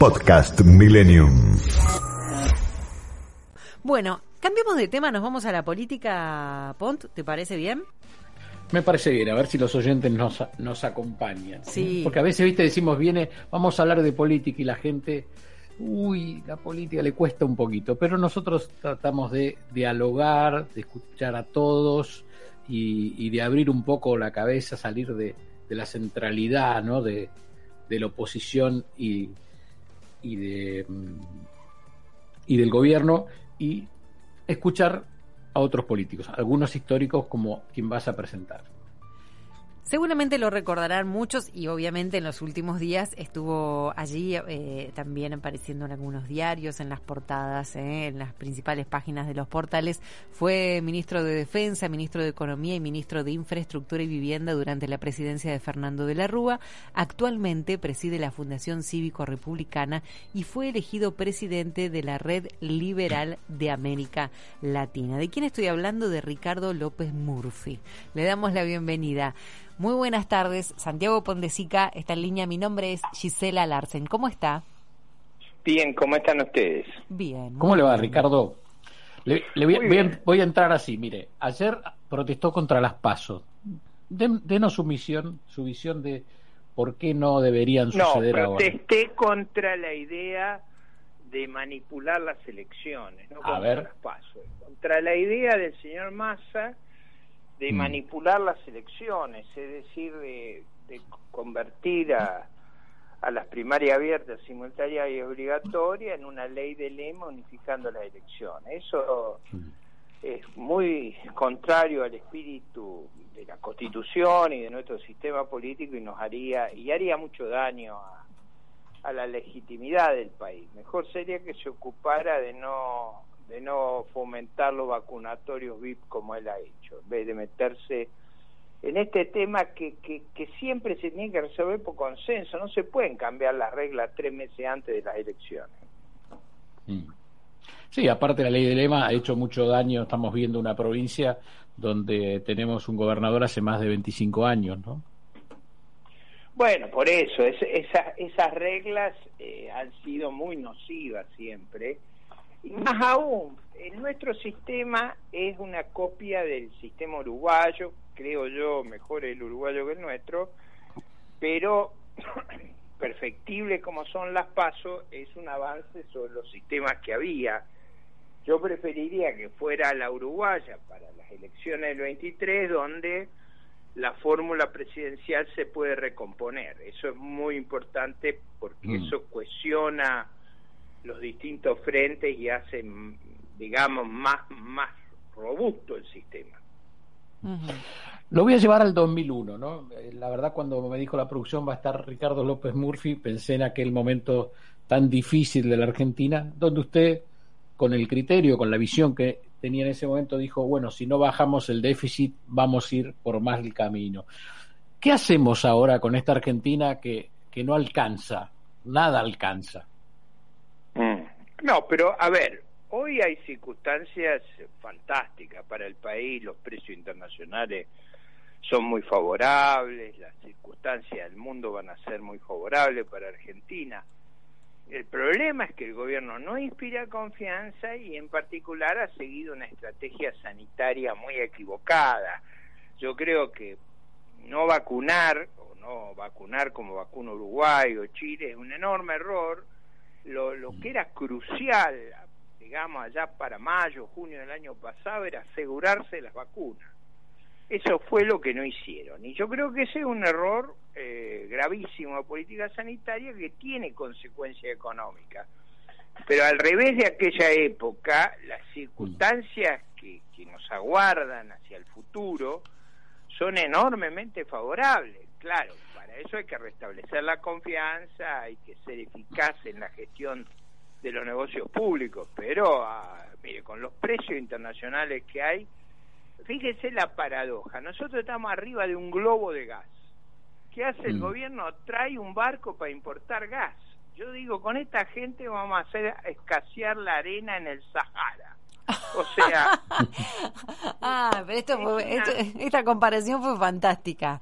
Podcast Millennium. Bueno, cambiemos de tema, nos vamos a la política, Pont, ¿te parece bien? Me parece bien, a ver si los oyentes nos, nos acompañan. Sí. Porque a veces, viste, decimos, viene, vamos a hablar de política y la gente, uy, la política le cuesta un poquito, pero nosotros tratamos de dialogar, de escuchar a todos y, y de abrir un poco la cabeza, salir de, de la centralidad, ¿no? De, de la oposición y, y de y del gobierno y escuchar a otros políticos, algunos históricos como quien vas a presentar. Seguramente lo recordarán muchos y obviamente en los últimos días estuvo allí eh, también apareciendo en algunos diarios, en las portadas, eh, en las principales páginas de los portales. Fue ministro de Defensa, ministro de Economía y ministro de Infraestructura y Vivienda durante la presidencia de Fernando de la Rúa. Actualmente preside la Fundación Cívico Republicana y fue elegido presidente de la Red Liberal de América Latina. ¿De quién estoy hablando? De Ricardo López Murphy. Le damos la bienvenida. Muy buenas tardes, Santiago Pondesica está en línea. Mi nombre es Gisela Larsen. ¿Cómo está? Bien, ¿cómo están ustedes? Bien. ¿Cómo le va, bien. Ricardo? Le, le voy, voy a, bien. voy a entrar así, mire, ayer protestó contra las pasos. Den- denos su misión, su visión de por qué no deberían No, suceder ahora. protesté contra la idea de manipular las elecciones, no A contra ver. las pasos, contra la idea del señor Massa de Mm. manipular las elecciones, es decir, de, de convertir a, a las primarias abiertas, simultáneas y obligatorias en una ley de lema unificando las elecciones. Eso Mm. es muy contrario al espíritu de la Constitución y de nuestro sistema político y nos haría y haría mucho daño a, a la legitimidad del país. Mejor sería que se ocupara de no de no fomentar los vacunatorios VIP como él ha hecho, en vez de meterse en este tema que, que, que siempre se tiene que resolver por consenso, no se pueden cambiar las reglas tres meses antes de las elecciones. Mm. Sí, aparte la ley de lema ha hecho mucho daño. Estamos viendo una provincia donde tenemos un gobernador hace más de 25 años, ¿no? Bueno, por eso, es- esa- esas reglas eh, han sido muy nocivas siempre. Y más aún, en nuestro sistema es una copia del sistema uruguayo, creo yo, mejor el uruguayo que el nuestro, pero perfectible como son las pasos, es un avance sobre los sistemas que había. Yo preferiría que fuera la uruguaya para las elecciones del 23, donde la fórmula presidencial se puede recomponer. Eso es muy importante porque Mm. eso cohesiona los distintos frentes y hace, digamos, más, más robusto el sistema. Lo voy a llevar al 2001, ¿no? Eh, La verdad, cuando me dijo la producción va a estar Ricardo López Murphy, pensé en aquel momento tan difícil de la Argentina, donde usted, con el criterio, con la visión que tenía en ese momento, dijo, bueno, si no bajamos el déficit, vamos a ir por más el camino. ¿Qué hacemos ahora con esta Argentina que, que no alcanza? Nada alcanza. Mm. No, pero a ver, hoy hay circunstancias fantásticas para el país, los precios internacionales son muy favorables, las circunstancias del mundo van a ser muy favorables para Argentina. El problema es que el gobierno no inspira confianza y en particular ha seguido una estrategia sanitaria muy equivocada. Yo creo que no vacunar o no vacunar como vacuna Uruguay o Chile es un enorme error. Lo, lo que era crucial, digamos, allá para mayo, junio del año pasado, era asegurarse las vacunas. Eso fue lo que no hicieron. Y yo creo que ese es un error eh, gravísimo de política sanitaria que tiene consecuencias económicas. Pero al revés de aquella época, las circunstancias que, que nos aguardan hacia el futuro son enormemente favorables. Claro, eso hay que restablecer la confianza, hay que ser eficaz en la gestión de los negocios públicos, pero ah, mire, con los precios internacionales que hay, fíjese la paradoja, nosotros estamos arriba de un globo de gas. ¿Qué hace el Mm. gobierno? Trae un barco para importar gas. Yo digo, con esta gente vamos a hacer escasear la arena en el Sahara. O sea, Ah, pero esto fue- esta comparación fue fantástica.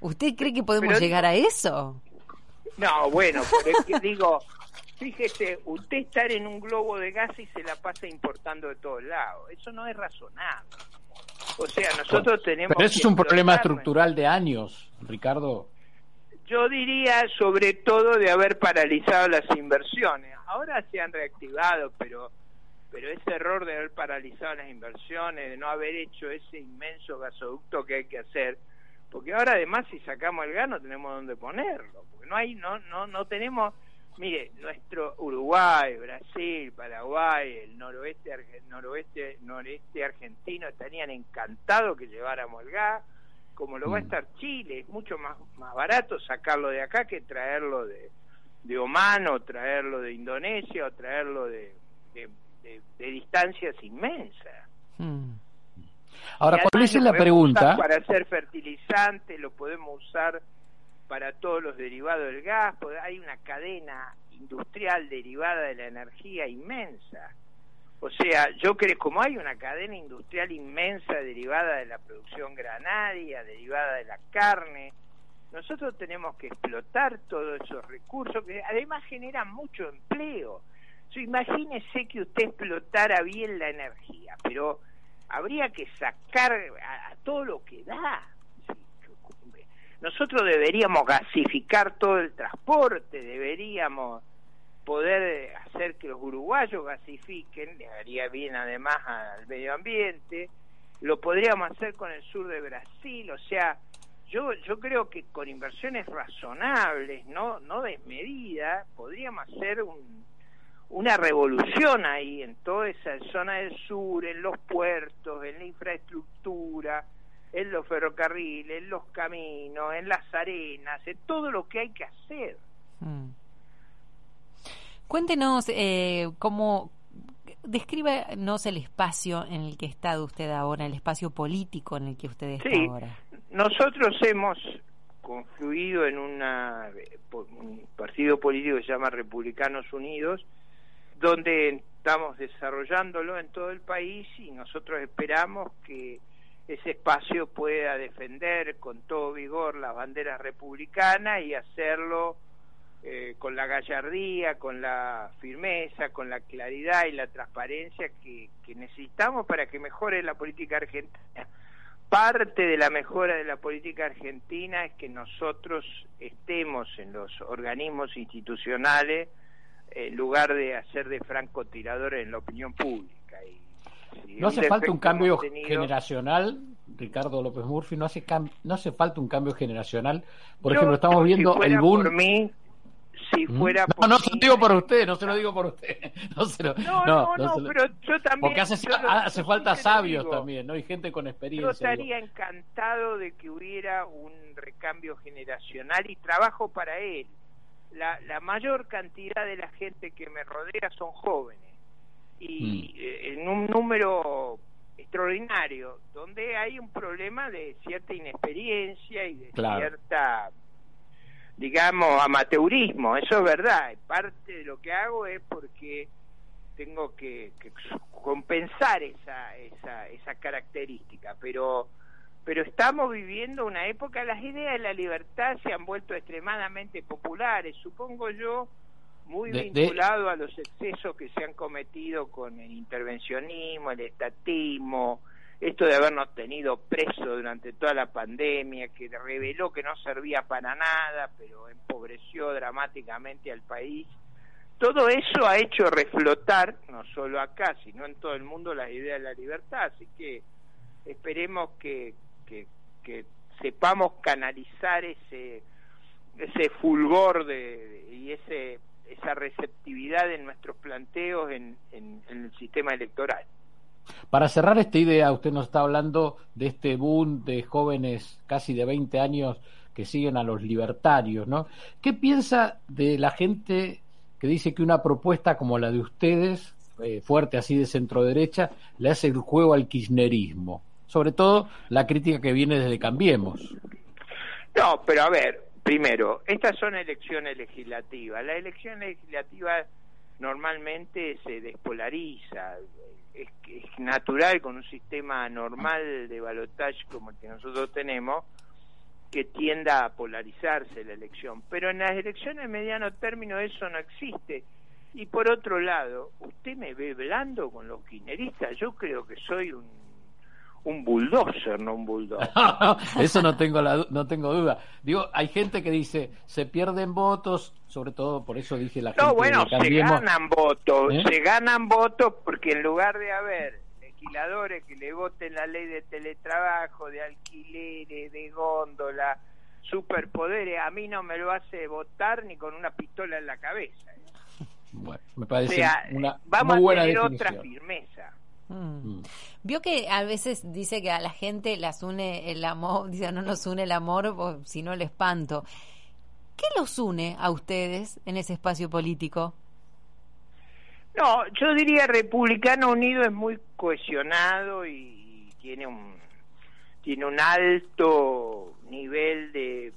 ¿Usted cree que podemos Pero llegar a eso? no, bueno, pero es que digo, fíjese, usted estar en un globo de gas y se la pasa importando de todos lados. Eso no es razonable. O sea, nosotros tenemos Pero eso es un problema estructural de años, Ricardo. Yo diría sobre todo de haber paralizado las inversiones. Ahora se han reactivado, pero pero ese error de haber paralizado las inversiones, de no haber hecho ese inmenso gasoducto que hay que hacer, porque ahora además si sacamos el gas no tenemos dónde ponerlo, porque no hay no no no tenemos Mire, nuestro Uruguay, Brasil, Paraguay, el noroeste, arge- noroeste, noreste argentino estarían encantados que lleváramos el gas, como lo va a Mm. estar Chile, es mucho más, más barato sacarlo de acá que traerlo de, de Oman o traerlo de Indonesia o traerlo de, de, de- de distancias inmensas. Hmm. Ahora, hice lo la pregunta, Para hacer fertilizante, lo podemos usar para todos los derivados del gas, hay una cadena industrial derivada de la energía inmensa. O sea, yo creo como hay una cadena industrial inmensa derivada de la producción granaria, derivada de la carne, nosotros tenemos que explotar todos esos recursos que además generan mucho empleo. O sea, imagínese que usted explotara bien la energía, pero habría que sacar a, todo lo que da. Nosotros deberíamos gasificar todo el transporte, deberíamos poder hacer que los uruguayos gasifiquen, le haría bien además al medio ambiente, lo podríamos hacer con el sur de Brasil, o sea, yo yo creo que con inversiones razonables, no no desmedidas, podríamos hacer un, una revolución ahí en toda esa zona del sur, en los puertos, en la infraestructura, en los ferrocarriles, en los caminos, en las arenas, en todo lo que hay que hacer. Hmm. Cuéntenos eh, cómo, descríbanos el espacio en el que está usted ahora, el espacio político en el que usted está Sí. ahora. Nosotros hemos confluido en una, un partido político que se llama Republicanos Unidos, donde estamos desarrollándolo en todo el país y nosotros esperamos que ese espacio pueda defender con todo vigor las banderas republicanas y hacerlo eh, con la gallardía, con la firmeza, con la claridad y la transparencia que, que necesitamos para que mejore la política argentina. Parte de la mejora de la política argentina es que nosotros estemos en los organismos institucionales en lugar de hacer de francotiradores en la opinión pública. Y, si ¿no hace falta un cambio tenido- generacional, Ricardo López Murphy? ¿No hace, cam- no hace falta un cambio generacional? Por Yo, ejemplo, estamos viendo el boom... Por mí, si ¿Mm? fuera No, por no se lo digo por usted, no se lo digo por usted. No, se lo- No, no, no, se lo- pero yo también. Porque hace, yo lo- hace yo falta sabios digo. también, ¿no? Y gente con Yo experiencia. estaría digo. encantado de que hubiera un recambio generacional y trabajo para él. La, la mayor cantidad de la gente que me rodea son jóvenes y Mm. eh, en un número extraordinario, donde hay un problema de cierta inexperiencia y de Claro. cierta, digamos, amateurismo. Eso es verdad. Parte de lo que hago es porque tengo que, que compensar esa, esa, esa característica, pero pero estamos viviendo una época, las ideas de la libertad se han vuelto extremadamente populares, supongo yo, muy De- de- vinculado a los excesos que se han cometido con el intervencionismo, el estatismo, esto de habernos tenido presos durante toda la pandemia, que reveló que no servía para nada, pero empobreció dramáticamente al país. Todo eso ha hecho reflotar, no solo acá, sino en todo el mundo, las ideas de la libertad. Así que esperemos que, que, sepamos canalizar ese, ese fulgor de, y ese, esa receptividad en nuestros planteos en, en, el sistema electoral. Para cerrar esta idea, usted nos está hablando de este boom de jóvenes casi de 20 años que siguen a los libertarios, ¿no? ¿Qué piensa de la gente que dice que una propuesta como la de ustedes, eh, fuerte así de centro derecha, le hace el juego al kirchnerismo? Sobre todo la crítica que viene desde Cambiemos. No, pero a ver, primero, estas son elecciones legislativas. La elección legislativa normalmente se despolariza. Es, es natural con un sistema normal de balotaje como el que nosotros tenemos que tienda a polarizarse la elección. Pero en las elecciones de mediano término eso no existe. Y por otro lado, usted me ve blando con los kirchneristas. Yo creo que soy un un bulldozer, no un bulldog. Eso no tengo la, no tengo duda. Digo, hay gente que dice se pierden votos, sobre todo por eso dije la gente. No, bueno, se ganan votos, ¿Eh? se ganan votos porque en lugar de haber legisladores que le voten la ley de teletrabajo, de alquileres, de góndola, superpoderes, a mí no me lo hace votar ni con una pistola en la cabeza. Bueno, me parece una vamos muy buena a tener definición. otra firmeza. Mm. Vio que a veces dice que a la gente las une el amor, dice no nos une el amor, sino el espanto. ¿Qué los une a ustedes en ese espacio político? No, yo diría Republicano Unido es muy cohesionado y tiene un tiene un alto nivel de,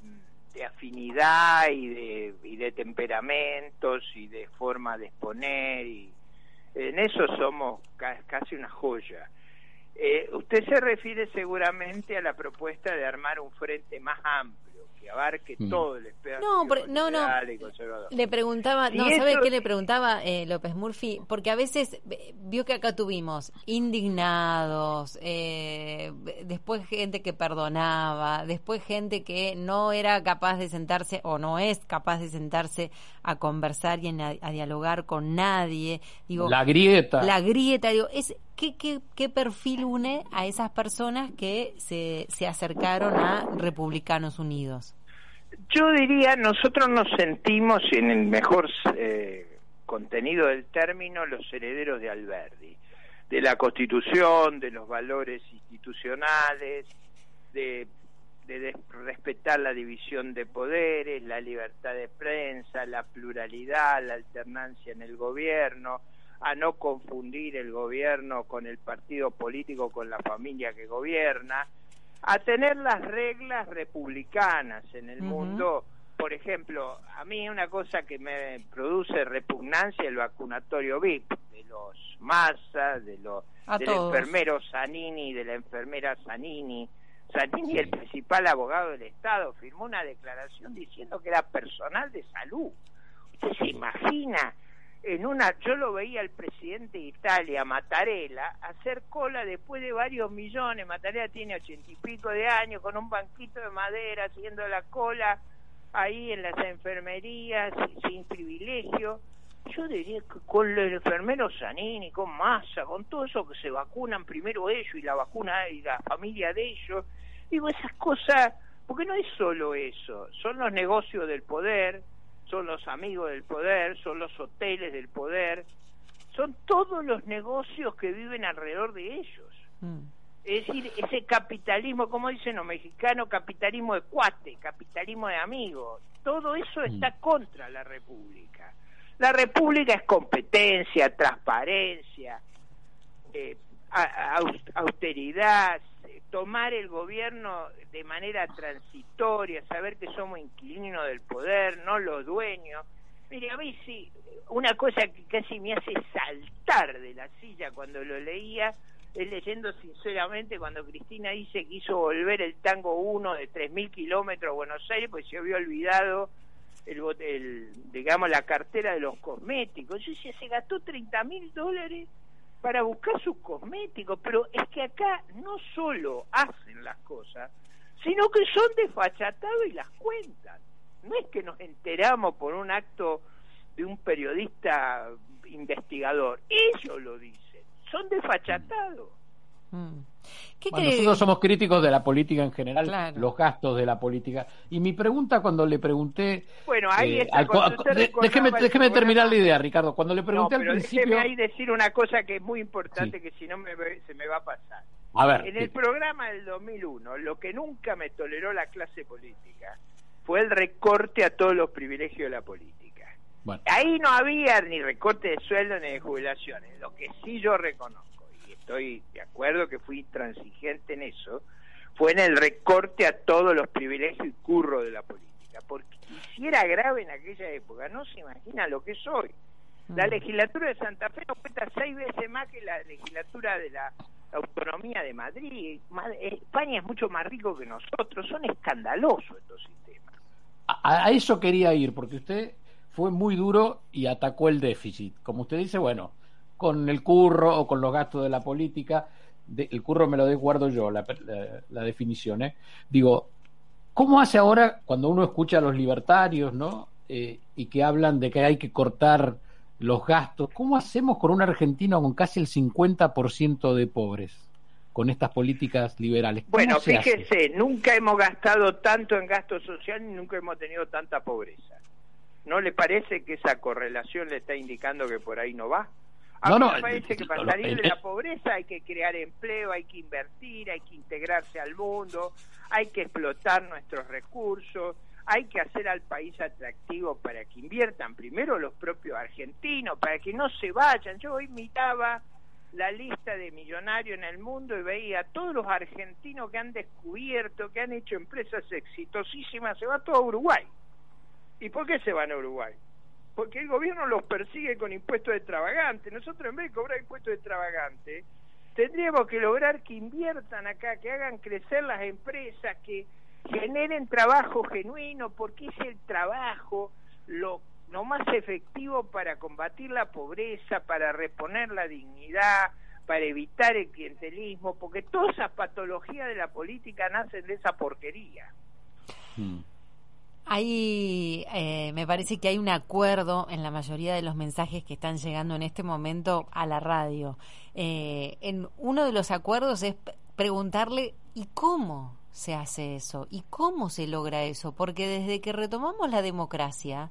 de afinidad y de, y de temperamentos y de forma de exponer y en eso somos ca casi una joya. Eh, usted se refiere seguramente a la propuesta de armar un frente más amplio que abarque Mm. todo el espectro No, por- no, no. liberal y conservador. Le preguntaba, no, ¿sabe qué le preguntaba eh, López Murphy? Porque a veces eh, vio que acá tuvimos indignados, eh, después gente que perdonaba, después gente que no era capaz de sentarse o no es capaz de sentarse a conversar y en- a, a dialogar con nadie. Digo, La grieta. la grieta, digo, es ¿qué, qué, qué perfil une a esas personas que se, se acercaron a Republicanos Unidos? Yo diría, nosotros nos sentimos, en el mejor eh, contenido del término, los herederos de Alberdi, de la Constitución, de los valores institucionales, de, de des- respetar la división de poderes, la libertad de prensa, la pluralidad, la alternancia en el gobierno, a no confundir el gobierno con el partido político, con la familia que gobierna, a tener las reglas republicanas en el mundo. Por ejemplo, a mí una cosa que me produce repugnancia es el vacunatorio VIP de los Massa, de los A del todos. enfermero Zanini, de la enfermera Zanini. Zanini, el principal abogado del Estado, firmó una declaración diciendo que era personal de salud. ¿Usted se imagina? En una, yo lo veía al presidente de Italia, Mattarella, hacer cola después de varios millones. Mattarella tiene ochenta y pico de años, con un banquito de madera, haciendo la cola ahí en las enfermerías, sin privilegio. Yo diría que con el enfermero Zanini, con Massa, con todo eso que se vacunan primero ellos y la vacuna y la familia de ellos, digo, esas cosas, porque no es solo eso, son los negocios del poder, son los amigos del poder, son los hoteles del poder, son todos los negocios que viven alrededor de ellos. Mm. Es decir, ese capitalismo, como dicen los mexicanos, capitalismo de cuate, capitalismo de amigos, todo eso está contra la República. La República es competencia, transparencia, eh, austeridad, tomar el gobierno de manera transitoria, saber que somos inquilinos del poder, no los dueños. Mire, a mí sí, una cosa que casi me hace saltar de la silla cuando lo leía, es leyendo sinceramente cuando Cristina dice que hizo volver el tango 1 de 3.000 kilómetros a Buenos Aires, pues se había olvidado el, el, digamos la cartera de los cosméticos. Yo decía, se gastó 30 mil dólares para buscar sus cosméticos, pero es que acá no solo hacen las cosas, sino que son desfachatados y las cuentan. No es que nos enteramos por un acto de un periodista investigador, ellos lo dicen, son desfachatados. Mm. ¿Qué Bueno, cree? nosotros somos críticos de la política en general, Claro. los gastos de la política. Y mi pregunta cuando le pregunté... Bueno, ahí eh, al- de- déjeme terminar la idea, Ricardo. Cuando le No, pregunté pero al principio... déjeme ahí decir una cosa que es muy importante Sí. que si no me, se me va a pasar. A ver, En sí. el programa del 2001, lo que nunca me toleró la clase política fue el recorte a todos los privilegios de la política. Ahí no había ni recorte de sueldo ni de jubilaciones. Lo que sí yo reconozco, estoy de acuerdo que fui transigente en eso, fue en el recorte a todos los privilegios y curro de la política. Porque si era grave en aquella época, no se imagina lo que soy. La mm. legislatura de Santa Fe nos cuesta seis veces más que la legislatura de la autonomía de Madrid. España es mucho más rico que nosotros. Son escandalosos estos sistemas. A, eso quería ir, porque usted fue muy duro y atacó el déficit. Como usted dice, bueno, con el curro o con los gastos de la política, el curro me lo desguardo yo, la, definición. ¿eh? Digo, ¿cómo hace ahora cuando uno escucha a los libertarios, ¿no? Eh, y que hablan de que hay que cortar los gastos. ¿Cómo hacemos con un argentino con casi el 50% de pobres? con estas políticas liberales. Bueno, fíjese, nunca hemos gastado tanto en gasto social ni nunca hemos tenido tanta pobreza. ¿No le parece que esa correlación le está indicando que por ahí no va? A no, mí me parece que para salir de la pobreza hay que crear empleo, hay que invertir, hay que integrarse al mundo, hay que explotar nuestros recursos, hay que hacer al país atractivo para que inviertan primero los propios argentinos, para que no se vayan. Yo hoy miraba la lista de millonarios en el mundo y veía a todos los argentinos que han descubierto, que han hecho empresas exitosísimas, se va todo a Uruguay. ¿Y por qué se van a Uruguay? Porque el gobierno los persigue con impuestos extravagantes. Nosotros en vez de cobrar impuestos extravagantes, tendríamos que lograr que inviertan acá, que hagan crecer las empresas, que generen trabajo genuino, porque es el trabajo lo, lo más efectivo para combatir la pobreza, para reponer la dignidad, para evitar el clientelismo, porque todas esas patologías de la política nacen de esa porquería. Hmm. Hay, eh, me parece que hay un acuerdo en la mayoría de los mensajes que están llegando en este momento a la radio. Eh, en uno de los acuerdos es preguntarle ¿y cómo se hace eso? ¿Y cómo se logra eso? Porque desde que retomamos la democracia,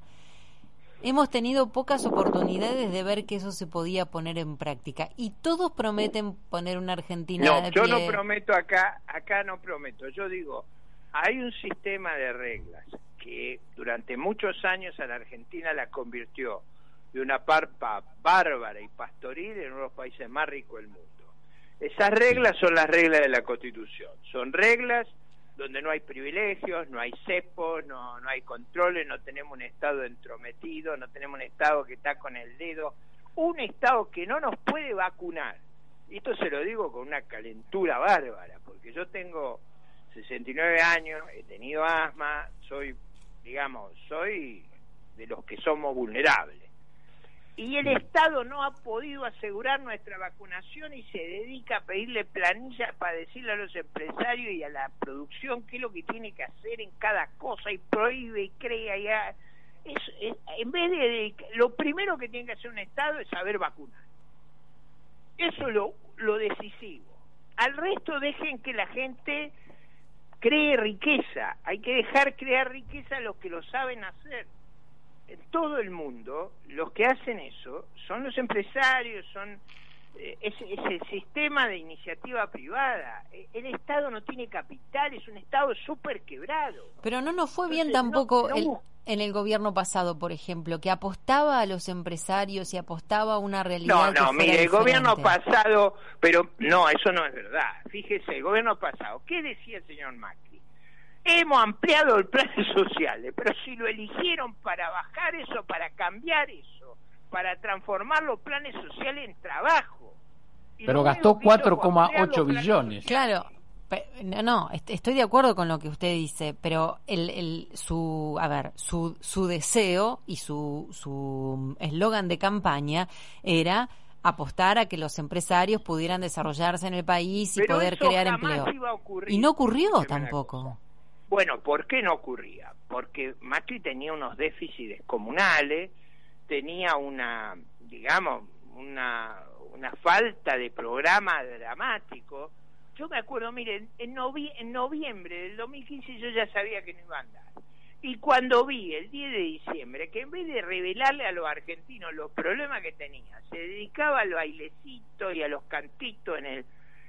hemos tenido pocas oportunidades de ver que eso se podía poner en práctica. Y todos prometen poner una Argentina no, yo no prometo acá, acá no prometo. Yo digo, hay un sistema de reglas que durante muchos años a la Argentina la convirtió de una parpa bárbara y pastoril en uno de los países más ricos del mundo. Esas reglas son las reglas de la Constitución. Son reglas donde no hay privilegios, no hay cepos, no, no hay controles, no tenemos un Estado entrometido, no tenemos un Estado que está con el dedo, un Estado que no nos puede vacunar. Y esto se lo digo con una calentura bárbara, porque yo tengo 69 años, he tenido asma, soy, digamos, soy de los que somos vulnerables. Y el Estado no ha podido asegurar nuestra vacunación y se dedica a pedirle planillas para decirle a los empresarios y a la producción qué es lo que tiene que hacer en cada cosa y prohíbe y crea y es, en vez de, lo primero que tiene que hacer un Estado es saber vacunar. Eso es lo, lo decisivo. Al resto dejen que la gente cree riqueza hay que dejar crear riqueza a los que lo saben hacer en todo el mundo los que hacen eso son los empresarios, son eh, es, el sistema de iniciativa privada. E, el Estado no tiene capital, es un Estado súper quebrado. Pero no nos fue bien tampoco en el gobierno pasado, por ejemplo, que apostaba a los empresarios y apostaba a una realidad. No, no, mire, el gobierno pasado, pero no, eso no es verdad. Fíjese, el gobierno pasado, ¿qué decía el señor Macri? Hemos ampliado el plan social, pero si lo eligieron para bajar eso, para cambiar eso, para transformar los planes sociales en trabajo. pero gastó 4,8 billones. Claro, no, no, estoy de acuerdo con lo que usted dice, pero el, el, su, a ver, su, su deseo y su su eslogan de campaña era apostar a que los empresarios pudieran desarrollarse en el país y poder crear empleo. Y no ocurrió tampoco. Bueno, ¿por qué no ocurría? Porque Macri tenía unos déficits comunales, tenía una, digamos, una, una falta de programa dramático. Yo me acuerdo, miren, en, en noviembre del 2015 yo ya sabía que no iba a andar. Y cuando vi el 10 de diciembre que en vez de revelarle a los argentinos los problemas que tenía, se dedicaba al bailecito y a los cantitos en el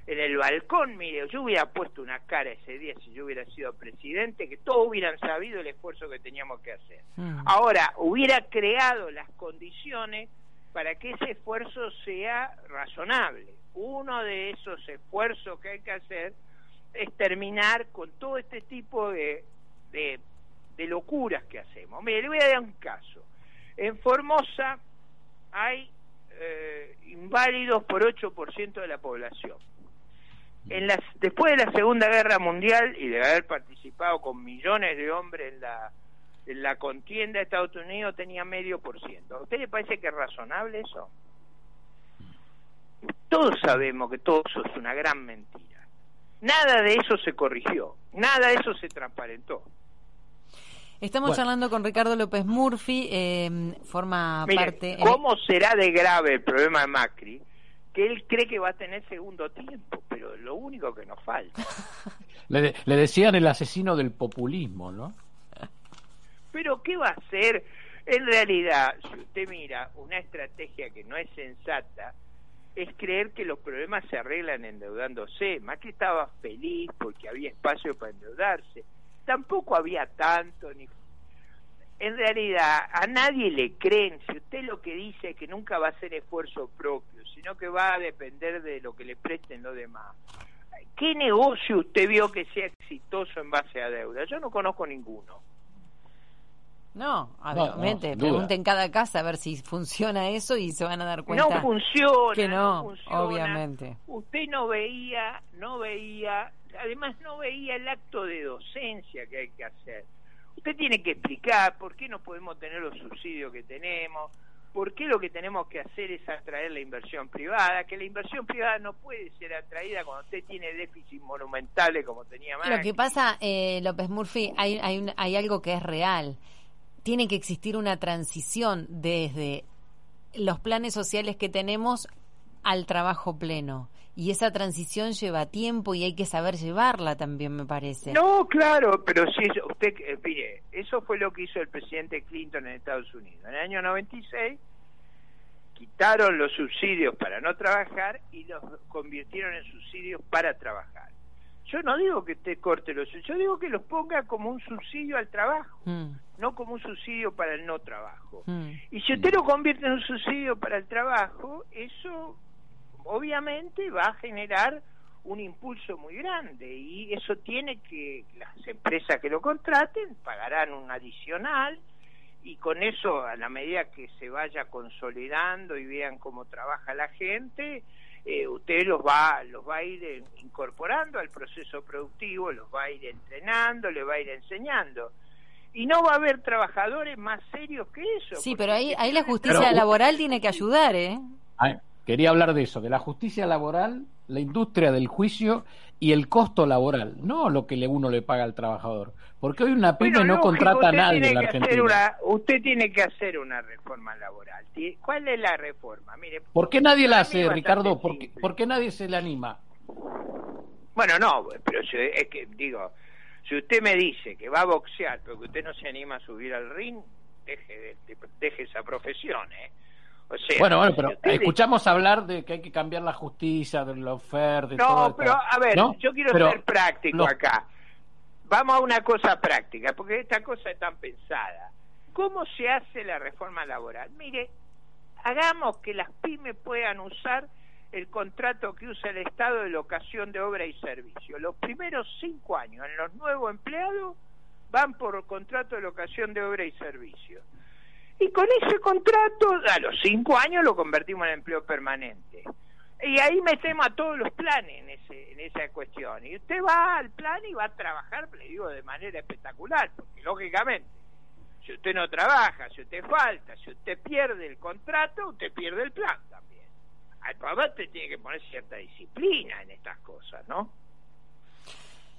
en el balcón, mire, yo hubiera puesto una cara ese día si yo hubiera sido presidente, que todos hubieran sabido el esfuerzo que teníamos que hacer. Mm. Ahora, hubiera creado las condiciones para que ese esfuerzo sea razonable. Uno de esos esfuerzos que hay que hacer es terminar con todo este tipo de, de, de locuras que hacemos. Mire, le voy a dar un caso. En Formosa hay eh, inválidos por 8% de la población. En las, después de la Segunda Guerra Mundial y de haber participado con millones de hombres en la, en la contienda, Estados Unidos tenía medio por ciento. ¿A usted le parece que es razonable eso? Todos sabemos que todo eso es una gran mentira. Nada de eso se corrigió, nada de eso se transparentó. Estamos Bueno. charlando con Ricardo López Murphy, eh, forma Mire, parte... ¿cómo será de grave el problema de Macri? Que él cree que va a tener segundo tiempo, pero lo único que nos falta. Le, de- le decían el asesino del populismo, ¿no? Pero ¿qué va a hacer? En realidad, si usted mira, una estrategia que no es sensata es creer que los problemas se arreglan endeudándose. Macri estaba feliz porque había espacio para endeudarse. Tampoco había tanto ni en realidad a nadie le creen si usted lo que dice es que nunca va a ser esfuerzo propio, sino que va a depender de lo que le presten los demás. ¿Qué negocio usted vio que sea exitoso en base a deuda? Yo no conozco ninguno. No, No, no, obviamente, sin duda. pregunten cada casa a ver si funciona eso y se van a dar cuenta no funciona que no, funciona. obviamente. usted no veía no veía además no veía el acto de docencia que hay que hacer usted tiene que explicar por qué no podemos tener los subsidios que tenemos por qué lo que tenemos que hacer es atraer la inversión privada que la inversión privada no puede ser atraída cuando usted tiene déficit monumentales como tenía Macri. Lo que pasa, eh, López Murphy, hay, hay, un- hay algo que es real. Tiene que existir una transición desde los planes sociales que tenemos al trabajo pleno. Y esa transición lleva tiempo y hay que saber llevarla también, me parece. No, claro, pero si eso- usted, eh, mire, eso fue lo que hizo el presidente Clinton en Estados Unidos. En el año 96 quitaron los subsidios para no trabajar y los convirtieron en subsidios para trabajar. Yo no digo que usted corte los subsidios, yo digo que los ponga como un subsidio al trabajo, Mm, no como un subsidio para el no trabajo. mm. Y si usted lo convierte en un subsidio para el trabajo, eso obviamente va a generar un impulso muy grande y eso tiene que las empresas que lo contraten pagarán un adicional y con eso a la medida que se vaya consolidando y vean cómo trabaja la gente eh, usted los va los va a ir incorporando al proceso productivo los va a ir entrenando le va a ir enseñando y no va a haber trabajadores más serios que eso Sí, pero ahí, ahí la justicia Pero- laboral tiene que ayudar, ¿eh? Ay, quería hablar de eso, de la justicia laboral, la industria del juicio y el costo laboral, no lo que le- uno le paga al trabajador. Porque hoy una pyme Bueno, no lógico, contrata a nadie en la Argentina. una- usted tiene que hacer una reforma laboral. ¿Cuál es la reforma? Mire, ¿Por qué nadie la hace, Ricardo? ¿Por qué, por qué nadie se le anima? Bueno, no, pero es que digo, si usted me dice que va a boxear, pero que usted no se anima a subir al ring, deje, de- de- deje esa profesión, ¿eh? O sea, Bueno, bueno, pero escuchamos hablar de que hay que cambiar la justicia, de la oferta, de No, pero a ver, ¿No? yo quiero Pero ser práctico acá. Vamos a una cosa práctica, porque esta cosa es tan pensada. ¿Cómo se hace la reforma laboral? Mire, hagamos que las pymes puedan usar el contrato que usa el Estado de locación de obra y servicio. Los primeros cinco años en los nuevos empleados van por contrato de locación de obra y servicio. Y con ese contrato, a los cinco años lo convertimos en empleo permanente. Y ahí metemos a todos los planes en, ese, en esa cuestión. Y usted va al plan y va a trabajar, le digo, de manera espectacular, porque lógicamente, si usted no trabaja, si usted falta, si usted pierde el contrato, usted pierde el plan también. Al usted tiene que poner cierta disciplina en estas cosas, ¿no?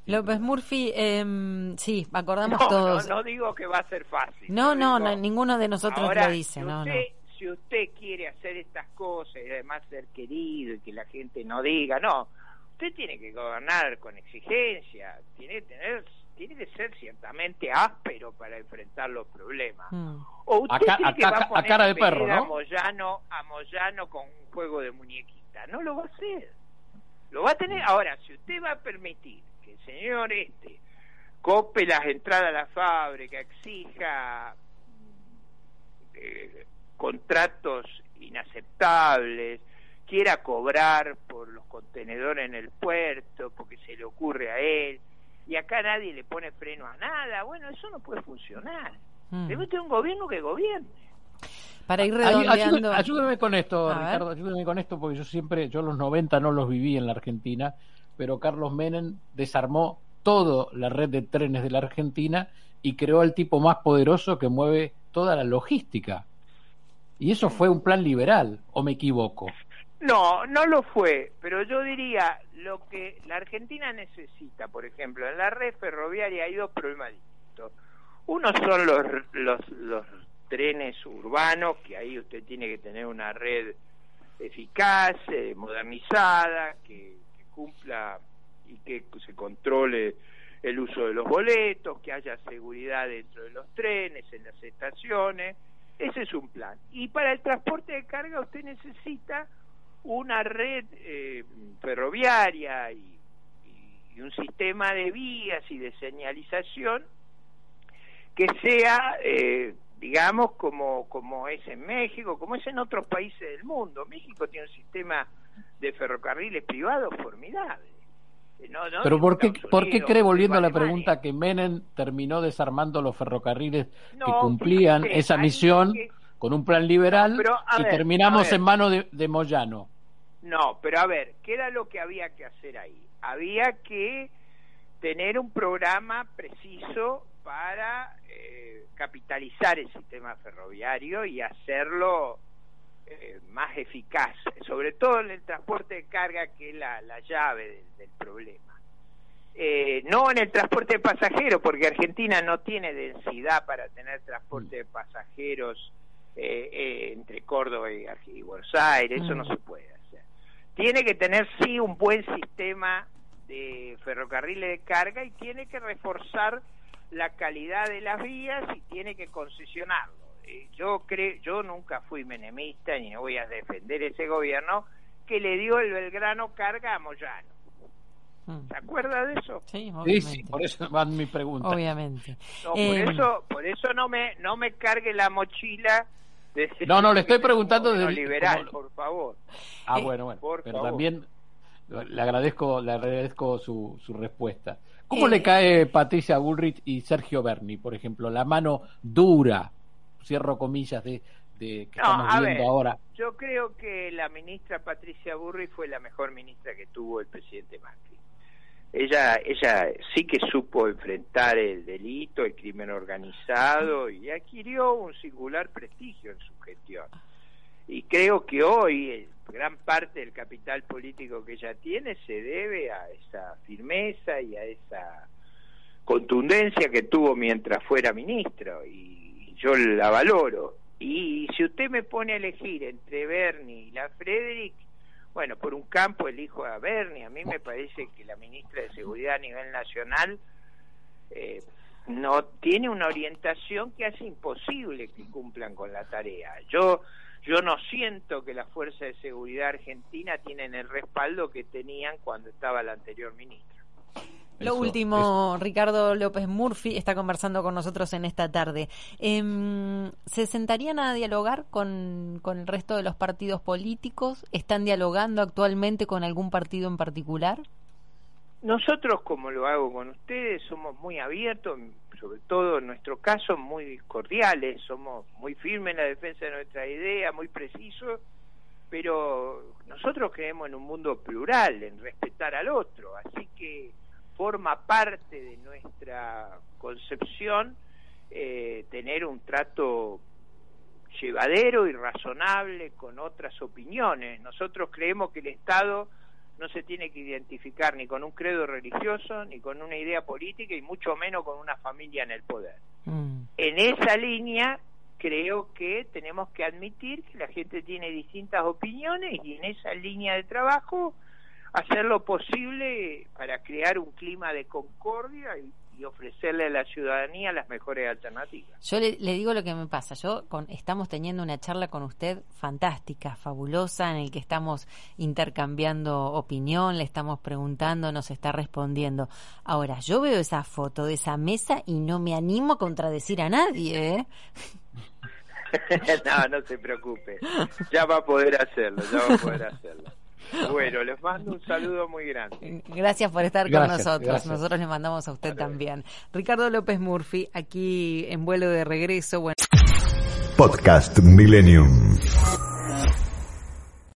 López Murphy, em, sí, acordamos No, todos. no digo que va a ser fácil. No, no, digo- no, ninguno de nosotros Ahora, lo dice, si no, Si usted quiere hacer estas cosas y además ser querido y que la gente no diga, no, usted tiene que gobernar con exigencia, tiene que tener, tiene que ser ciertamente áspero para enfrentar los problemas. Mm. O usted A cree a que va a poner cara de perro, A ¿no? Moyano, a Moyano con un juego de muñequita, no lo va a hacer. Lo va a tener. Ahora, si usted va a permitir que el señor este cope las entradas a la fábrica, exija eh, contratos inaceptables, quiera cobrar por los contenedores en el puerto porque se le ocurre a él, y acá nadie le pone freno a nada, bueno, eso no puede funcionar. Mm. Debe tener un gobierno que gobierne. Para ir Ay- redondeando. ayúdame, ayúdame con esto, A ver. Ricardo, ayúdame con esto, porque yo siempre, yo los 90 no los viví en la Argentina, pero Carlos Menem desarmó toda la red de trenes de la Argentina y creó al tipo más poderoso que mueve toda la logística. Y eso fue un plan liberal, ¿o me equivoco? No, no lo fue, pero yo diría lo que la Argentina necesita, por ejemplo, en la red ferroviaria hay dos problemas distintos. Uno son los, los, los trenes urbanos, que ahí usted tiene que tener una red eficaz, eh, modernizada, que, que cumpla y que se controle el uso de los boletos, que haya seguridad dentro de los trenes, en las estaciones. Ese es un plan. Y para el transporte de carga usted necesita una red eh, ferroviaria y, un sistema de vías y de señalización que sea, eh, digamos, como, como es en México, como es en otros países del mundo. México tiene un sistema de ferrocarriles privados formidable. No- no Pero ¿por qué, ¿por qué cree, volviendo a la pregunta, que Menem terminó desarmando los ferrocarriles que cumplían esa misión que- con un plan liberal Pero, y ver, terminamos en manos de, de Moyano? No, pero a ver, ¿qué era lo que había que hacer ahí? Había que tener un programa preciso para eh, capitalizar el sistema ferroviario y hacerlo eh, más eficaz, sobre todo en el transporte de carga, que es la, la llave del, del problema. Eh, no en el transporte de pasajeros, porque Argentina no tiene densidad para tener transporte de pasajeros eh, eh, entre Córdoba y, y Buenos Aires, eso Mm. no se puede. Tiene que tener sí un buen sistema de ferrocarriles de carga y tiene que reforzar la calidad de las vías y tiene que concesionarlo. Eh, yo creo, yo nunca fui menemista ni voy a defender ese gobierno que le dio el Belgrano carga a Moyano. Mm. ¿Se acuerda de eso? Sí, Sí, obviamente. sí, por eso van mi pregunta. Obviamente. No, por Eh, eso, por eso no me, no me cargue la mochila. De No, no, le estoy preguntando de- liberal, como- por favor. Ah, Eh, bueno, bueno. por Pero favor. también le agradezco, le agradezco su, su respuesta. ¿Cómo Eh, le cae Patricia Bullrich y Sergio Berni, por ejemplo, la mano dura, cierro comillas, de, de que No, estamos a viendo ver. ahora? Yo creo que la ministra Patricia Burri fue la mejor ministra que tuvo el presidente Macri. Ella, ella sí que supo enfrentar el delito, el crimen organizado y adquirió un singular prestigio en su gestión. Y creo que hoy eh, gran parte del capital político que ella tiene se debe a esa firmeza y a esa contundencia que tuvo mientras fuera ministro y yo la valoro. Y si usted me pone a elegir entre Bernie y la Frederick, bueno, por un campo elijo a Bernie. A mí me parece que la ministra de Seguridad a nivel nacional eh, no tiene una orientación que hace imposible que cumplan con la tarea. Yo yo no siento que las fuerzas de seguridad argentina tienen el respaldo que tenían cuando estaba la anterior ministra. Lo Eso, último, Ricardo López Murphy está conversando con nosotros en esta tarde. Em, ¿Se sentarían a dialogar con, con el resto de los partidos políticos? ¿Están dialogando actualmente con algún partido en particular? Nosotros, como lo hago con ustedes, somos muy abiertos, sobre todo en nuestro caso, muy cordiales, somos muy firmes en la defensa de nuestra idea, muy precisos, pero nosotros creemos en un mundo plural, en respetar al otro, así que forma parte de nuestra concepción eh, tener un trato llevadero y razonable con otras opiniones. Nosotros creemos que el Estado no se tiene que identificar ni con un credo religioso, ni con una idea política, y mucho menos con una familia en el poder. Mm. En esa línea creo que tenemos que admitir que la gente tiene distintas opiniones y en esa línea de trabajo hacer lo posible para crear un clima de concordia y, y ofrecerle a la ciudadanía las mejores alternativas. Yo le, le, digo lo que me pasa. Yo con, estamos teniendo una charla con usted fantástica, fabulosa, en el que estamos intercambiando opinión, le estamos preguntando, nos está respondiendo. Ahora, yo veo esa foto de esa mesa y no me animo a contradecir a nadie. ¿eh? no, no se preocupe. Ya va a poder hacerlo, ya va a poder hacerlo. Bueno, les mando un saludo muy grande. Gracias por estar con nosotros. Nosotros le mandamos a usted también. Ricardo López Murphy, aquí en vuelo de regreso. Bueno. Podcast Millennium.